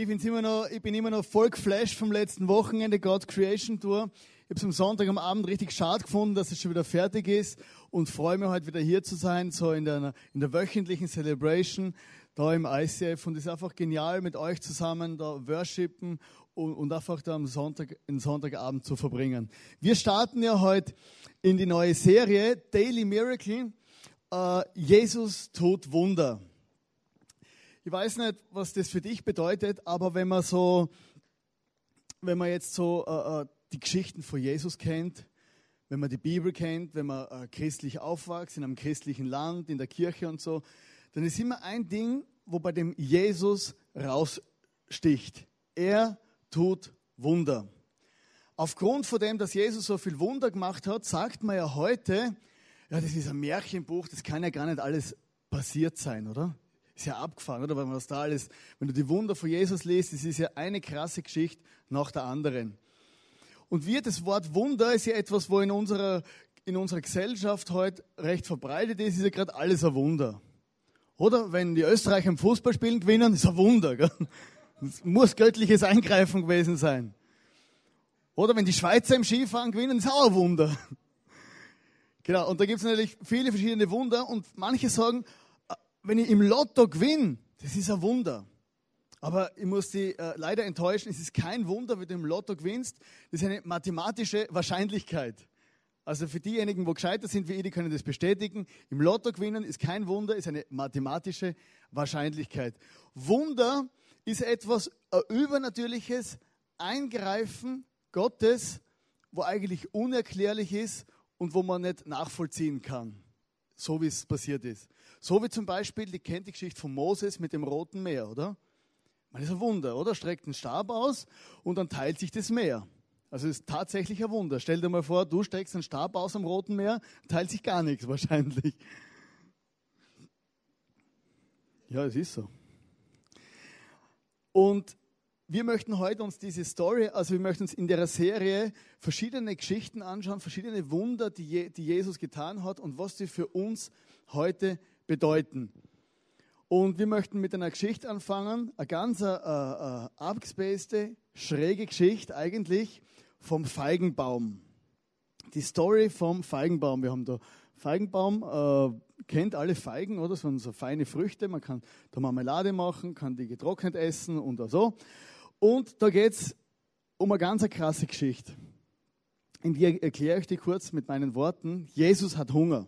Ich, immer noch, ich bin immer noch voll geflasht vom letzten Wochenende, God's Creation Tour. Ich habe es am Sonntag am Abend richtig schade gefunden, dass es schon wieder fertig ist und freue mich heute wieder hier zu sein, so in der, in der wöchentlichen Celebration da im ICF und es ist einfach genial mit euch zusammen da worshipen und, und einfach da am Sonntag, den Sonntagabend zu verbringen. Wir starten ja heute in die neue Serie Daily Miracle. Uh, Jesus tut Wunder. Ich weiß nicht, was das für dich bedeutet, aber wenn man so, wenn man jetzt so äh, äh, die Geschichten von Jesus kennt, wenn man die Bibel kennt, wenn man äh, christlich aufwächst, in einem christlichen Land, in der Kirche und so, dann ist immer ein Ding, wo bei dem Jesus raussticht. Er tut Wunder. Aufgrund von dem, dass Jesus so viel Wunder gemacht hat, sagt man ja heute, ja, das ist ein Märchenbuch, das kann ja gar nicht alles passiert sein, oder? Ist ja abgefahren, oder? Weil man das da alles, wenn du die Wunder von Jesus liest, das ist ja eine krasse Geschichte nach der anderen. Und wir, das Wort Wunder ist ja etwas, wo in unserer, in unserer Gesellschaft heute recht verbreitet ist, ist ja gerade alles ein Wunder. Oder? Wenn die Österreicher im Fußballspielen gewinnen, ist ein Wunder. Das muss göttliches Eingreifen gewesen sein. Oder wenn die Schweizer im Skifahren gewinnen, ist auch ein Wunder. Genau, und da gibt es natürlich viele verschiedene Wunder und manche sagen, wenn ich im Lotto gewinne, das ist ein Wunder. Aber ich muss Sie äh, leider enttäuschen, es ist kein Wunder, wenn du im Lotto gewinnst. Das ist eine mathematische Wahrscheinlichkeit. Also für diejenigen, wo gescheiter sind wie ich, die können das bestätigen. Im Lotto gewinnen ist kein Wunder, ist eine mathematische Wahrscheinlichkeit. Wunder ist etwas übernatürliches Eingreifen Gottes, wo eigentlich unerklärlich ist und wo man nicht nachvollziehen kann, so wie es passiert ist. So wie zum Beispiel, die kennt die Geschichte von Moses mit dem Roten Meer, oder? Man ist ein Wunder, oder? Streckt einen Stab aus und dann teilt sich das Meer. Also es ist tatsächlich ein Wunder. Stell dir mal vor, du streckst einen Stab aus am Roten Meer, teilt sich gar nichts wahrscheinlich. Ja, es ist so. Und wir möchten heute uns diese Story, also wir möchten uns in der Serie verschiedene Geschichten anschauen, verschiedene Wunder, die, die Jesus getan hat und was sie für uns heute bedeuten. Und wir möchten mit einer Geschichte anfangen, eine ganz äh, äh, schräge Geschichte eigentlich vom Feigenbaum. Die Story vom Feigenbaum. Wir haben da Feigenbaum, äh, kennt alle Feigen, oder? Das sind so feine Früchte. Man kann da Marmelade machen, kann die getrocknet essen und so. Und da geht es um eine ganz krasse Geschichte. In die erkläre ich die kurz mit meinen Worten. Jesus hat Hunger.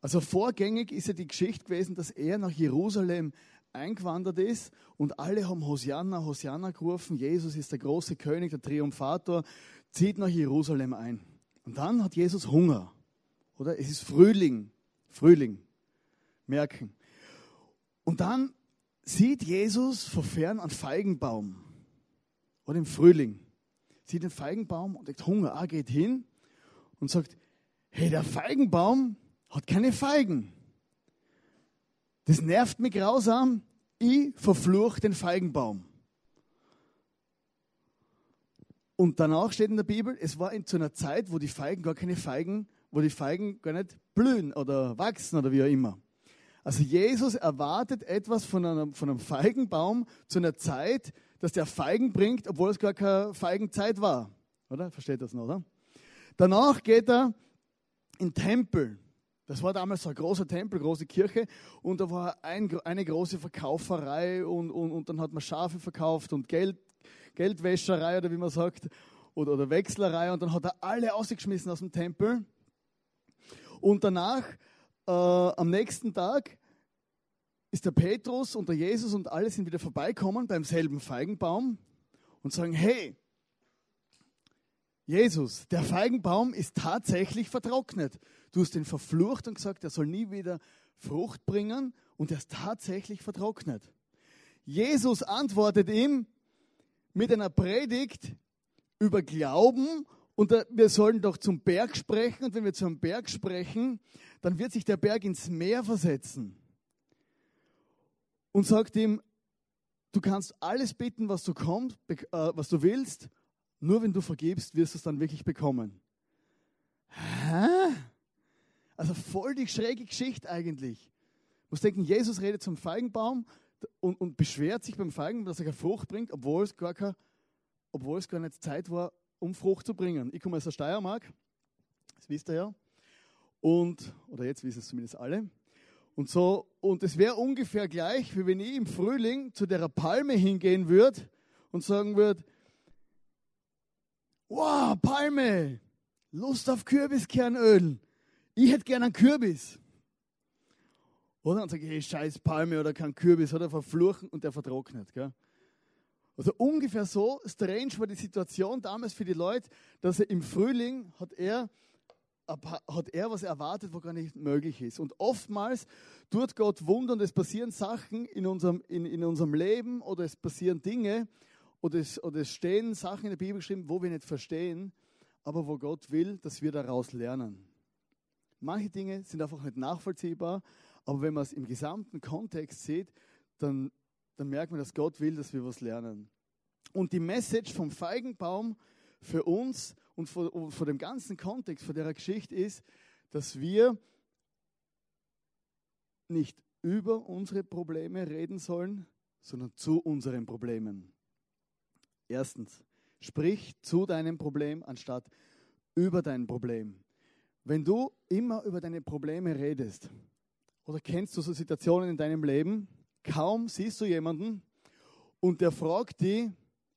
Also vorgängig ist ja die Geschichte gewesen, dass er nach Jerusalem eingewandert ist und alle haben Hosianna, Hosianna gerufen. Jesus ist der große König, der Triumphator, zieht nach Jerusalem ein. Und dann hat Jesus Hunger. Oder? Es ist Frühling. Frühling. Merken. Und dann sieht Jesus vor fern einen Feigenbaum. Oder im Frühling. Sieht den Feigenbaum und hat Hunger. Ah, geht hin und sagt, hey, der Feigenbaum, hat keine Feigen. Das nervt mich grausam. Ich verfluche den Feigenbaum. Und danach steht in der Bibel, es war in, zu einer Zeit, wo die Feigen gar keine Feigen, wo die Feigen gar nicht blühen oder wachsen oder wie auch immer. Also Jesus erwartet etwas von einem, von einem Feigenbaum zu einer Zeit, dass der Feigen bringt, obwohl es gar keine Feigenzeit war. Oder? Versteht das noch, oder? Danach geht er in den Tempel. Das war damals so ein großer Tempel, große Kirche und da war ein, eine große Verkauferei und, und, und dann hat man Schafe verkauft und Geld, Geldwäscherei oder wie man sagt oder, oder Wechslerei und dann hat er alle ausgeschmissen aus dem Tempel und danach äh, am nächsten Tag ist der Petrus und der Jesus und alle sind wieder vorbeikommen beim selben Feigenbaum und sagen, hey, Jesus, der Feigenbaum ist tatsächlich vertrocknet. Du hast ihn verflucht und gesagt, er soll nie wieder Frucht bringen und er ist tatsächlich vertrocknet. Jesus antwortet ihm mit einer Predigt über Glauben und wir sollen doch zum Berg sprechen und wenn wir zum Berg sprechen, dann wird sich der Berg ins Meer versetzen und sagt ihm, du kannst alles bitten, was du kommst, äh, was du willst nur wenn du vergibst, wirst du es dann wirklich bekommen. Hä? Also voll die schräge Geschichte eigentlich. Du musst denken, Jesus redet zum Feigenbaum, und, und beschwert sich beim Feigenbaum, dass er keine Frucht bringt, obwohl es gar, keine, obwohl es gar nicht Zeit war, um Frucht zu bringen. Ich komme aus der Steiermark, das wisst ihr ja. Und, oder jetzt wissen es zumindest alle. Und so, und es wäre ungefähr gleich, wie wenn ich im Frühling zu der Palme hingehen würde und sagen würde, wow, Palme, Lust auf Kürbiskernöl. Ich hätte gerne einen Kürbis. Oder? Und sage ich, hey, scheiß Palme oder kein Kürbis, oder verfluchen und der vertrocknet. Gell? Also ungefähr so strange war die Situation damals für die Leute, dass er im Frühling hat er, hat er was erwartet, was gar nicht möglich ist. Und oftmals tut Gott Wunder und es passieren Sachen in unserem, in, in unserem Leben oder es passieren Dinge oder es, oder es stehen Sachen in der Bibel geschrieben, wo wir nicht verstehen, aber wo Gott will, dass wir daraus lernen. Manche Dinge sind einfach nicht nachvollziehbar, aber wenn man es im gesamten Kontext sieht, dann, dann merkt man, dass Gott will, dass wir was lernen. Und die Message vom Feigenbaum für uns und vor, vor dem ganzen Kontext, vor der Geschichte ist, dass wir nicht über unsere Probleme reden sollen, sondern zu unseren Problemen. Erstens, sprich zu deinem Problem anstatt über dein Problem. Wenn du immer über deine Probleme redest, oder kennst du so Situationen in deinem Leben? Kaum siehst du jemanden und der fragt dich,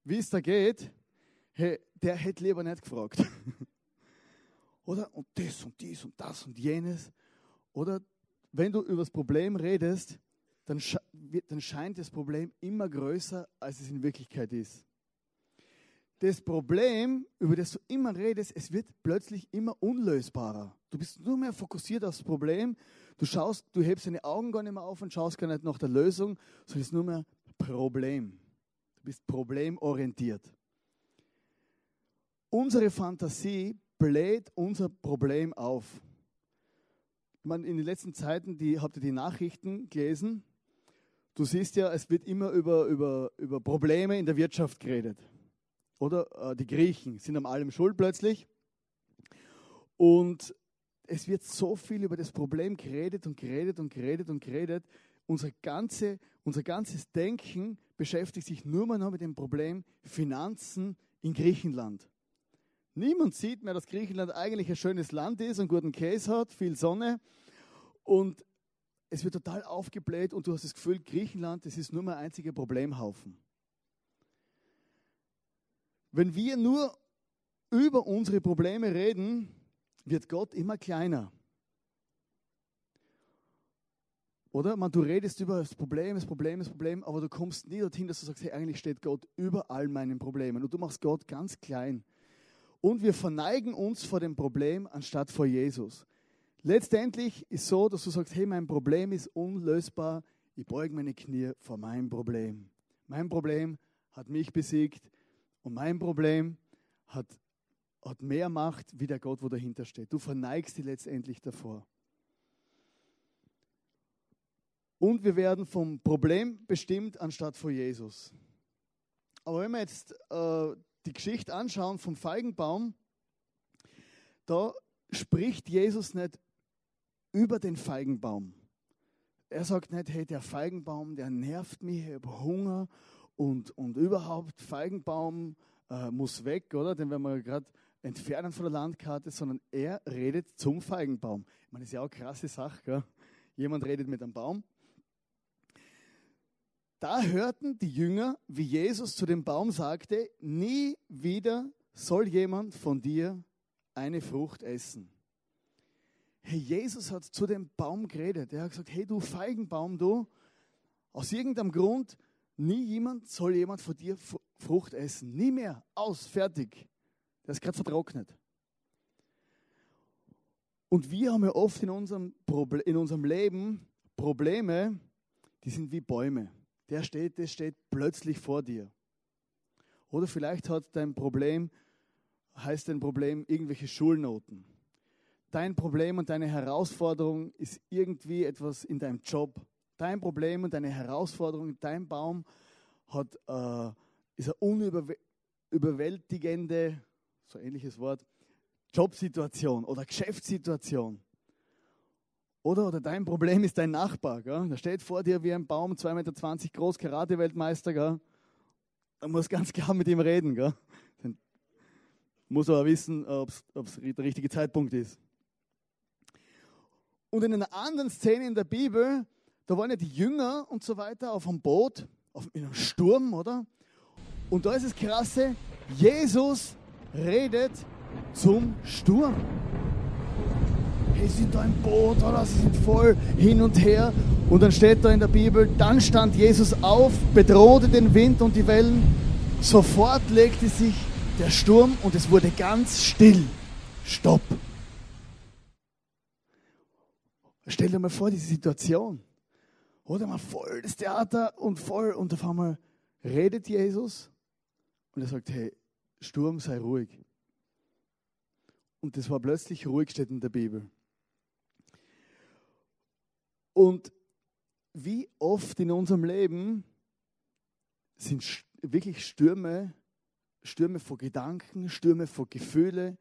wie es da geht. Hey, der hätte lieber nicht gefragt. Oder? Und das und dies und das und jenes. Oder wenn du über das Problem redest, dann, dann scheint das Problem immer größer, als es in Wirklichkeit ist. Das Problem, über das du immer redest, es wird plötzlich immer unlösbarer. Du bist nur mehr fokussiert aufs Problem Du schaust, du hebst deine Augen gar nicht mehr auf und schaust gar nicht nach der Lösung, sondern es ist nur mehr Problem. Du bist problemorientiert. Unsere Fantasie bläht unser Problem auf. Ich meine, in den letzten Zeiten, die, habt ihr die Nachrichten gelesen? Du siehst ja, es wird immer über, über, über Probleme in der Wirtschaft geredet. Oder äh, die Griechen sind am allem schuld plötzlich. Und es wird so viel über das Problem geredet und geredet und geredet und geredet. Unser, ganze, unser ganzes Denken beschäftigt sich nur mal noch mit dem Problem Finanzen in Griechenland. Niemand sieht mehr, dass Griechenland eigentlich ein schönes Land ist und guten Käse hat, viel Sonne. Und es wird total aufgebläht und du hast das Gefühl, Griechenland, das ist nur mein einziger Problemhaufen. Wenn wir nur über unsere Probleme reden, wird Gott immer kleiner. Oder? Man, du redest über das Problem, das Problem, das Problem, aber du kommst nie dorthin, dass du sagst, hey, eigentlich steht Gott über all meinen Problemen. Und du machst Gott ganz klein. Und wir verneigen uns vor dem Problem anstatt vor Jesus. Letztendlich ist so, dass du sagst, hey, mein Problem ist unlösbar. Ich beuge meine Knie vor meinem Problem. Mein Problem hat mich besiegt und mein Problem hat hat mehr Macht wie der Gott, wo dahinter steht. Du verneigst dich letztendlich davor. Und wir werden vom Problem bestimmt anstatt von Jesus. Aber wenn wir jetzt äh, die Geschichte anschauen vom Feigenbaum, da spricht Jesus nicht über den Feigenbaum. Er sagt nicht, hey, der Feigenbaum, der nervt mich, ich habe Hunger und, und überhaupt, Feigenbaum äh, muss weg, oder? Den werden wir gerade entfernen von der Landkarte, sondern er redet zum Feigenbaum. Ich meine, das ist ja auch eine krasse Sache. Gell? Jemand redet mit einem Baum. Da hörten die Jünger, wie Jesus zu dem Baum sagte, nie wieder soll jemand von dir eine Frucht essen. Hey, Jesus hat zu dem Baum geredet. Er hat gesagt, hey du Feigenbaum, du, aus irgendeinem Grund, nie jemand soll jemand von dir Frucht essen. Nie mehr. Aus, fertig. Der ist gerade vertrocknet. Und wir haben ja oft in unserem, in unserem Leben Probleme, die sind wie Bäume. Der steht, der steht plötzlich vor dir. Oder vielleicht hat dein Problem, heißt dein Problem irgendwelche Schulnoten. Dein Problem und deine Herausforderung ist irgendwie etwas in deinem Job. Dein Problem und deine Herausforderung, dein Baum hat, äh, ist eine unüberwältigende so ähnliches Wort, Jobsituation oder Geschäftssituation. Oder? Oder dein Problem ist dein Nachbar. Gell? Der steht vor dir wie ein Baum, 2,20 Meter groß, Karate-Weltmeister. Gell? Da musst ganz klar mit ihm reden. Gell? Muss aber wissen, ob es der richtige Zeitpunkt ist. Und in einer anderen Szene in der Bibel, da waren ja die Jünger und so weiter auf einem Boot, auf, in einem Sturm, oder? Und da ist es krasse, Jesus redet zum Sturm. Hey, sind da im Boot, oder? Sie sind voll hin und her. Und dann steht da in der Bibel, dann stand Jesus auf, bedrohte den Wind und die Wellen. Sofort legte sich der Sturm und es wurde ganz still. Stopp. Stell dir mal vor, diese Situation. Oder mal voll das Theater und voll und auf einmal redet Jesus und er sagt, hey, Sturm, sei ruhig. Und das war plötzlich ruhig, steht in der Bibel. Und wie oft in unserem Leben sind wirklich Stürme, Stürme vor Gedanken, Stürme vor Gefühle,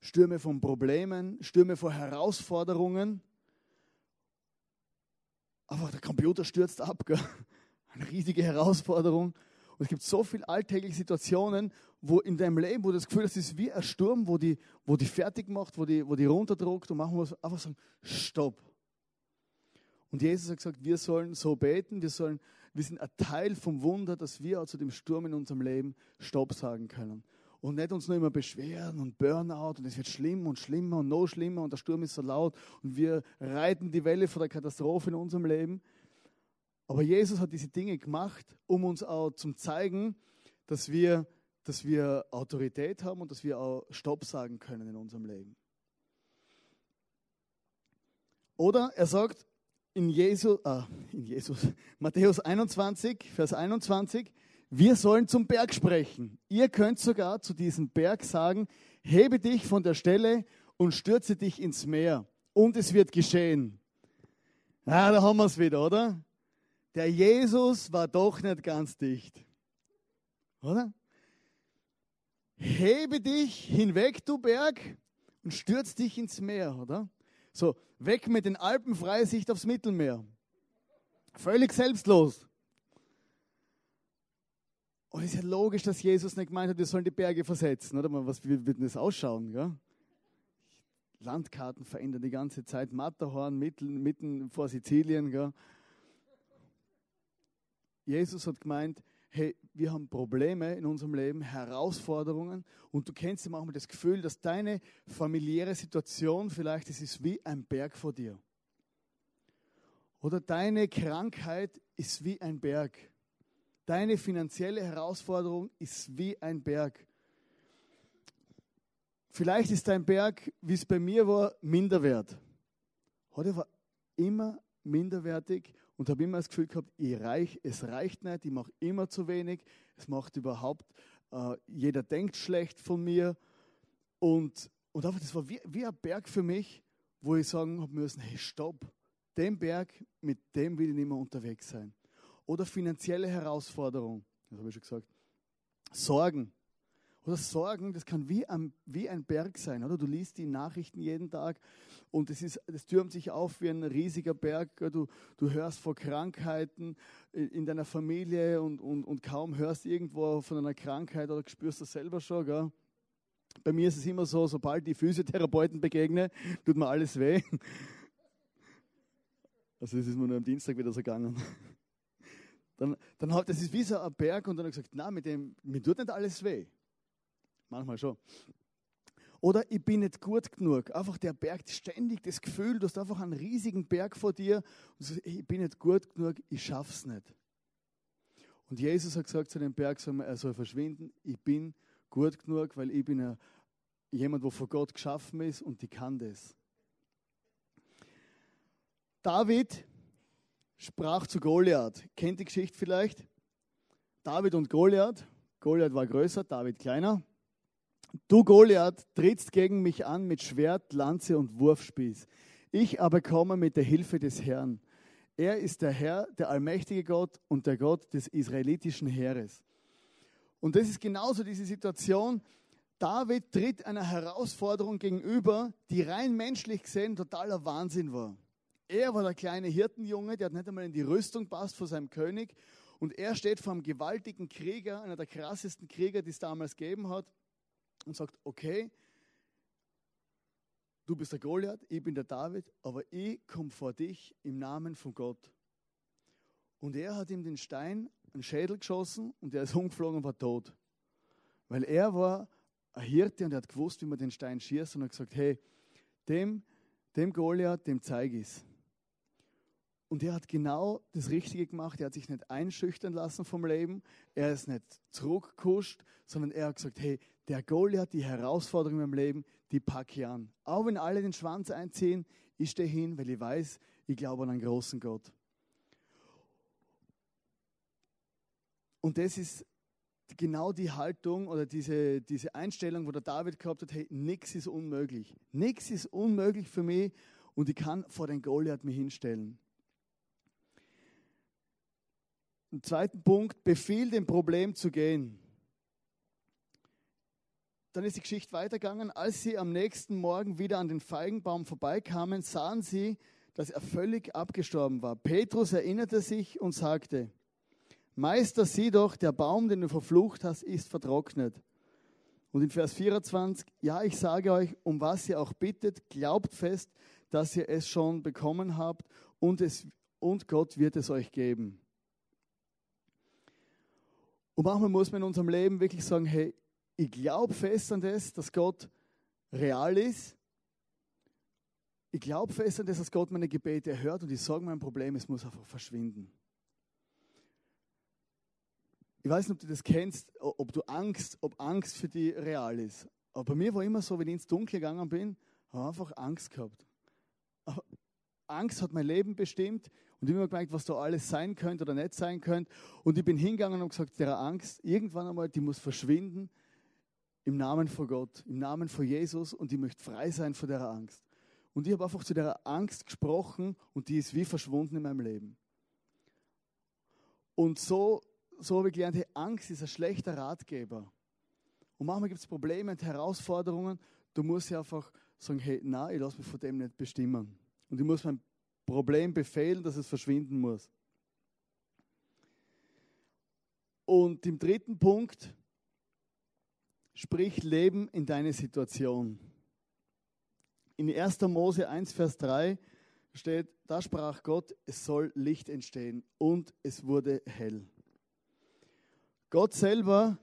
Stürme von Problemen, Stürme vor Herausforderungen. Aber der Computer stürzt ab. Gell? Eine riesige Herausforderung. Und es gibt so viele alltägliche Situationen, wo in deinem Leben, wo du das Gefühl hast, es ist wie ein Sturm, wo die, wo die fertig macht, wo die, wo die runterdruckt und machen wir einfach sagen, stopp. Und Jesus hat gesagt, wir sollen so beten, wir, sollen, wir sind ein Teil vom Wunder, dass wir zu dem Sturm in unserem Leben Stopp sagen können. Und nicht uns nur immer beschweren und Burnout und es wird schlimm und schlimmer und noch schlimmer und der Sturm ist so laut und wir reiten die Welle vor der Katastrophe in unserem Leben. Aber Jesus hat diese Dinge gemacht, um uns auch zu zeigen, dass wir, dass wir Autorität haben und dass wir auch Stopp sagen können in unserem Leben. Oder er sagt, in, Jesu, ah, in Jesus, Matthäus 21, Vers 21, wir sollen zum Berg sprechen. Ihr könnt sogar zu diesem Berg sagen, hebe dich von der Stelle und stürze dich ins Meer. Und es wird geschehen. Ah, da haben wir es wieder, oder? Der Jesus war doch nicht ganz dicht. Oder? Hebe dich hinweg, du Berg, und stürz dich ins Meer, oder? So, weg mit den Alpen, freie Sicht aufs Mittelmeer. Völlig selbstlos. Und es ist ja logisch, dass Jesus nicht gemeint hat, wir sollen die Berge versetzen, oder? Was wird denn das ausschauen, ja? Landkarten verändern die ganze Zeit. Matterhorn mitten, mitten vor Sizilien, gell? Jesus hat gemeint, hey, wir haben Probleme in unserem Leben, Herausforderungen und du kennst immer auch das Gefühl, dass deine familiäre Situation vielleicht, es ist wie ein Berg vor dir. Oder deine Krankheit ist wie ein Berg. Deine finanzielle Herausforderung ist wie ein Berg. Vielleicht ist dein Berg, wie es bei mir war, minderwert. Heute war immer minderwertig und habe immer das Gefühl gehabt, ich reich, es reicht nicht, ich mache immer zu wenig, es macht überhaupt, äh, jeder denkt schlecht von mir. Und, und einfach, das war wie, wie ein Berg für mich, wo ich sagen habe müssen, hey, stopp, den Berg, mit dem will ich nicht mehr unterwegs sein. Oder finanzielle Herausforderung, das habe ich schon gesagt. Sorgen, oder Sorgen, das kann wie ein, wie ein Berg sein, oder? Du liest die Nachrichten jeden Tag und es, ist, das türmt sich auf wie ein riesiger Berg. Du, du hörst vor Krankheiten in deiner Familie und, und, und kaum hörst irgendwo von einer Krankheit oder spürst das selber schon. Gell? Bei mir ist es immer so, sobald die Physiotherapeuten begegne, tut mir alles weh. Also das ist mir nur am Dienstag wieder so gegangen. Dann, dann hat, das ist wie so ein Berg und dann habe ich gesagt, na, mit dem, mir tut nicht alles weh. Manchmal schon. Oder ich bin nicht gut genug. Einfach der Berg, ständig das Gefühl, du hast einfach einen riesigen Berg vor dir und sagst, ich bin nicht gut genug, ich schaff's nicht. Und Jesus hat gesagt zu dem Berg, er soll verschwinden, ich bin gut genug, weil ich bin ein, jemand, der von Gott geschaffen ist und ich kann das. David sprach zu Goliath. Kennt die Geschichte vielleicht? David und Goliath. Goliath war größer, David kleiner. Du Goliath trittst gegen mich an mit Schwert, Lanze und Wurfspieß. Ich aber komme mit der Hilfe des Herrn. Er ist der Herr, der allmächtige Gott und der Gott des israelitischen Heeres. Und das ist genauso diese Situation. David tritt einer Herausforderung gegenüber, die rein menschlich gesehen totaler Wahnsinn war. Er war der kleine Hirtenjunge, der hat nicht einmal in die Rüstung passt vor seinem König. Und er steht vor einem gewaltigen Krieger, einer der krassesten Krieger, die es damals gegeben hat, und sagt, okay, du bist der Goliath, ich bin der David, aber ich komme vor dich im Namen von Gott. Und er hat ihm den Stein, einen Schädel geschossen und er ist umgeflogen und war tot. Weil er war ein Hirte und er hat gewusst, wie man den Stein schießt und hat gesagt, hey, dem, dem Goliath, dem zeige ich es. Und er hat genau das Richtige gemacht. Er hat sich nicht einschüchtern lassen vom Leben. Er ist nicht zurückgekuscht, sondern er hat gesagt, hey, der Goliath, die Herausforderung im Leben, die packe ich an. Auch wenn alle den Schwanz einziehen, ich stehe hin, weil ich weiß, ich glaube an einen großen Gott. Und das ist genau die Haltung oder diese, diese Einstellung, wo der David gehabt hat, hey, nichts ist unmöglich. Nichts ist unmöglich für mich und ich kann vor den Goliath mich hinstellen. Im zweiten Punkt, befiehl dem Problem zu gehen. Dann ist die Geschichte weitergegangen. Als sie am nächsten Morgen wieder an den Feigenbaum vorbeikamen, sahen sie, dass er völlig abgestorben war. Petrus erinnerte sich und sagte, Meister, sieh doch, der Baum, den du verflucht hast, ist vertrocknet. Und in Vers 24, ja, ich sage euch, um was ihr auch bittet, glaubt fest, dass ihr es schon bekommen habt und, es, und Gott wird es euch geben. Und manchmal muss man in unserem Leben wirklich sagen, hey, ich glaube fest an das, dass Gott real ist. Ich glaube fest an das, dass Gott meine Gebete erhört und ich sage mein Problem, es muss einfach verschwinden. Ich weiß nicht, ob du das kennst, ob du Angst, ob Angst für dich real ist. Aber bei mir war immer so, wenn ich ins Dunkel gegangen bin, habe ich einfach Angst gehabt. Angst hat mein Leben bestimmt und ich habe mir gemerkt, was da alles sein könnte oder nicht sein könnte. Und ich bin hingegangen und gesagt, der Angst, irgendwann einmal, die muss verschwinden im Namen von Gott, im Namen von Jesus und ich möchte frei sein von der Angst. Und ich habe einfach zu der Angst gesprochen und die ist wie verschwunden in meinem Leben. Und so so habe ich gelernt, hey, Angst ist ein schlechter Ratgeber. Und manchmal gibt es Probleme und Herausforderungen. Du musst ja einfach sagen, hey, nein, ich lasse mich von dem nicht bestimmen. Und ich muss mein Problem befehlen, dass es verschwinden muss. Und im dritten Punkt, sprich Leben in deine Situation. In 1. Mose 1, Vers 3 steht, da sprach Gott, es soll Licht entstehen und es wurde hell. Gott selber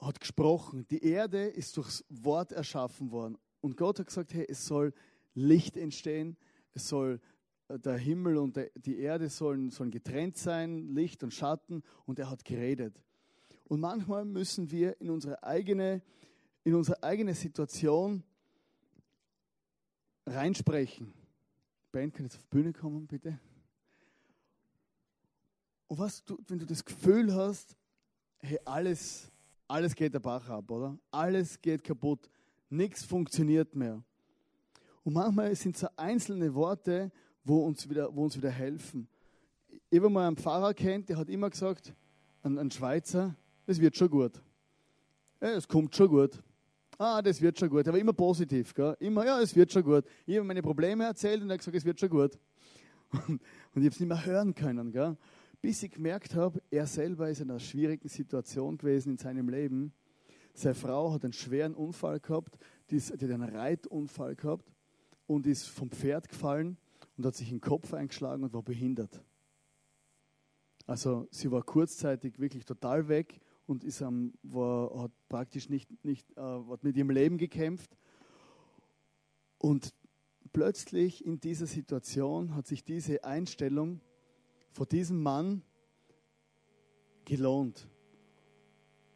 hat gesprochen. Die Erde ist durchs Wort erschaffen worden. Und Gott hat gesagt, hey, es soll Licht entstehen, es soll äh, der Himmel und die Erde sollen, sollen getrennt sein, Licht und Schatten. Und er hat geredet. Und manchmal müssen wir in unsere eigene, in unsere eigene Situation reinsprechen. Ben, kann jetzt auf die Bühne kommen, bitte? Und was du, wenn du das Gefühl hast, hey, alles, alles geht der Bach ab, oder? Alles geht kaputt, nichts funktioniert mehr. Und manchmal sind es so einzelne Worte, wo uns wieder, wo uns wieder helfen. Ich habe mal einen Pfarrer kennt, der hat immer gesagt, ein, ein Schweizer, es wird schon gut. Ja, es kommt schon gut. Ah, das wird schon gut. Er war immer positiv. Gell? Immer, ja, es wird schon gut. Ich habe meine Probleme erzählt und er hat gesagt, es wird schon gut. Und, und ich habe es nicht mehr hören können. Gell? bis ich gemerkt habe, er selber ist in einer schwierigen Situation gewesen in seinem Leben. Seine Frau hat einen schweren Unfall gehabt, die hat einen Reitunfall gehabt und ist vom Pferd gefallen und hat sich den Kopf eingeschlagen und war behindert. Also sie war kurzzeitig wirklich total weg und ist, um, war, hat praktisch nicht, nicht äh, hat mit ihrem Leben gekämpft. Und plötzlich in dieser Situation hat sich diese Einstellung vor diesem Mann gelohnt.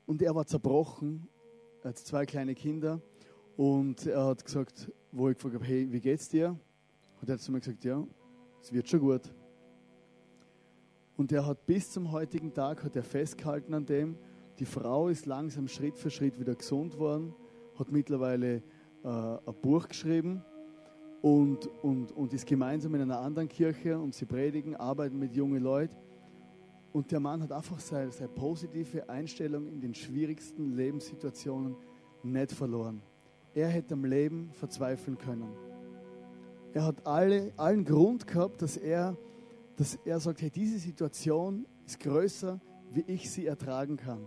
Und er war zerbrochen, er hat zwei kleine Kinder und er hat gesagt, wo ich gefragt habe, hey, wie geht's dir? Und er hat zu mir gesagt, ja, es wird schon gut. Und er hat bis zum heutigen Tag hat er festgehalten an dem. Die Frau ist langsam Schritt für Schritt wieder gesund worden, hat mittlerweile äh, ein Buch geschrieben und, und, und ist gemeinsam in einer anderen Kirche und sie predigen, arbeiten mit jungen Leuten. Und der Mann hat einfach seine, seine positive Einstellung in den schwierigsten Lebenssituationen nicht verloren. Er hätte am Leben verzweifeln können. er hat alle, allen Grund gehabt, dass er, dass er sagt, hey, diese Situation ist größer, wie ich sie ertragen kann.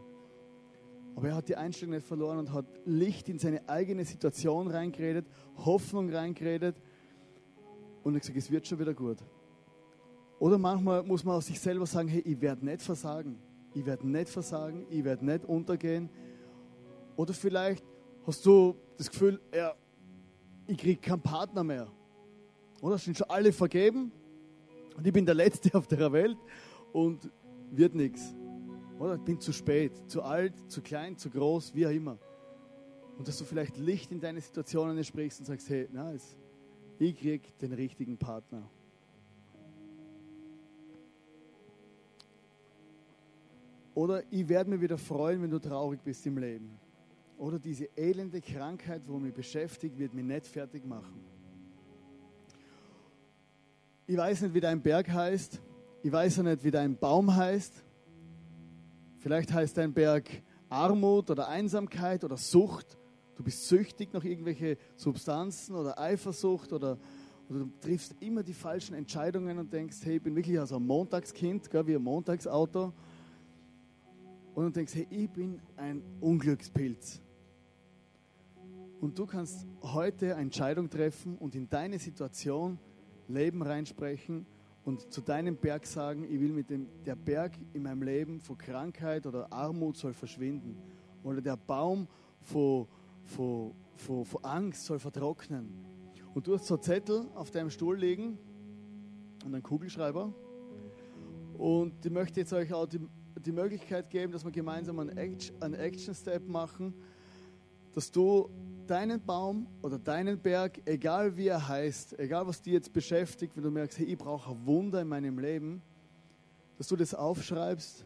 Aber er hat die Einstellung nicht verloren und hat Licht in seine eigene Situation reingeredet, Hoffnung reingeredet und hat gesagt, es wird schon wieder gut. Oder manchmal muss man aus sich selber sagen, hey, ich werde nicht versagen. Ich werde nicht versagen, ich werde nicht untergehen. Oder vielleicht hast du das Gefühl, ja, ich kriege keinen Partner mehr. Oder sind schon alle vergeben und ich bin der Letzte auf der Welt und wird nichts. Oder ich bin zu spät, zu alt, zu klein, zu groß, wie auch immer. Und dass du vielleicht Licht in deine Situationen sprichst und sagst, hey, na, ich krieg den richtigen Partner. Oder ich werde mich wieder freuen, wenn du traurig bist im Leben. Oder diese elende Krankheit, wo mich beschäftigt, wird mich nicht fertig machen. Ich weiß nicht, wie dein Berg heißt. Ich weiß auch nicht, wie dein Baum heißt. Vielleicht heißt dein Berg Armut oder Einsamkeit oder Sucht. Du bist süchtig nach irgendwelche Substanzen oder Eifersucht oder, oder du triffst immer die falschen Entscheidungen und denkst, hey, ich bin wirklich also ein Montagskind, gell, wie ein Montagsauto. Und du denkst, hey, ich bin ein Unglückspilz. Und du kannst heute eine Entscheidung treffen und in deine Situation Leben reinsprechen und zu deinem Berg sagen, ich will mit dem, der Berg in meinem Leben vor Krankheit oder Armut soll verschwinden. Oder der Baum vor, vor, vor, vor Angst soll vertrocknen. Und du hast so Zettel auf deinem Stuhl liegen und einen Kugelschreiber. Und ich möchte jetzt euch auch die, die Möglichkeit geben, dass wir gemeinsam einen Action-Step machen, dass du deinen Baum oder deinen Berg, egal wie er heißt, egal was dich jetzt beschäftigt, wenn du merkst, hey, ich brauche ein Wunder in meinem Leben, dass du das aufschreibst,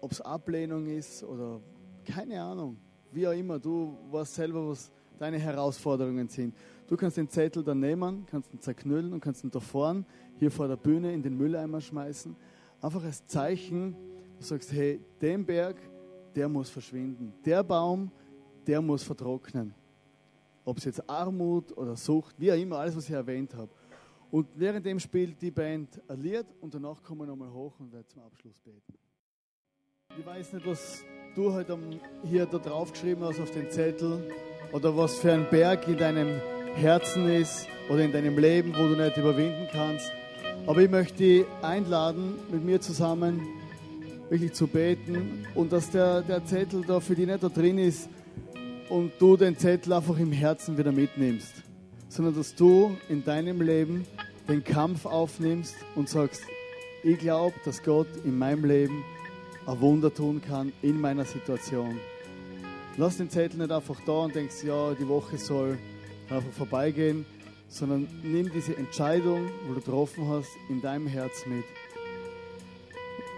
ob es Ablehnung ist oder keine Ahnung, wie auch immer, du weißt selber, was deine Herausforderungen sind. Du kannst den Zettel dann nehmen, kannst ihn zerknüllen und kannst ihn da vorne, hier vor der Bühne, in den Mülleimer schmeißen. Einfach als Zeichen, du sagst, hey, den Berg, der muss verschwinden. Der Baum, der muss vertrocknen. Ob es jetzt Armut oder Sucht, wie auch immer, alles, was ich erwähnt habe. Und währenddem spielt die Band ein Lied und danach kommen wir nochmal hoch und werden zum Abschluss beten. Ich weiß nicht, was du heute hier da drauf geschrieben hast auf den Zettel oder was für ein Berg in deinem Herzen ist oder in deinem Leben, wo du nicht überwinden kannst. Aber ich möchte dich einladen, mit mir zusammen wirklich zu beten und dass der, der Zettel da für dich nicht da drin ist, und du den Zettel einfach im Herzen wieder mitnimmst, sondern dass du in deinem Leben den Kampf aufnimmst und sagst, ich glaube, dass Gott in meinem Leben ein Wunder tun kann in meiner Situation. Lass den Zettel nicht einfach da und denkst, ja, die Woche soll einfach vorbeigehen, sondern nimm diese Entscheidung, wo du getroffen hast, in deinem Herz mit.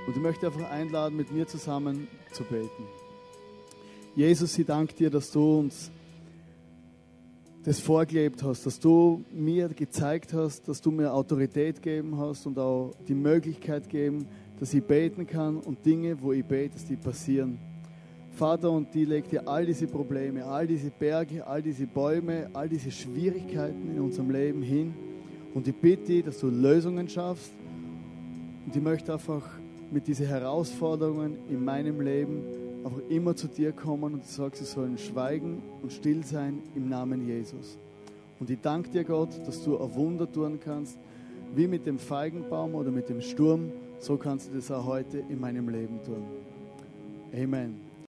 Und ich möchte einfach einladen, mit mir zusammen zu beten. Jesus, ich danke dir, dass du uns das vorgelebt hast, dass du mir gezeigt hast, dass du mir Autorität gegeben hast und auch die Möglichkeit gegeben, dass ich beten kann und Dinge, wo ich bete, dass die passieren. Vater, und die legt dir all diese Probleme, all diese Berge, all diese Bäume, all diese Schwierigkeiten in unserem Leben hin. Und ich bitte dich, dass du Lösungen schaffst. Und ich möchte einfach mit diesen Herausforderungen in meinem Leben einfach immer zu dir kommen und sagst, sie sollen schweigen und still sein im Namen Jesus. Und ich danke dir, Gott, dass du ein Wunder tun kannst, wie mit dem Feigenbaum oder mit dem Sturm. So kannst du das auch heute in meinem Leben tun. Amen.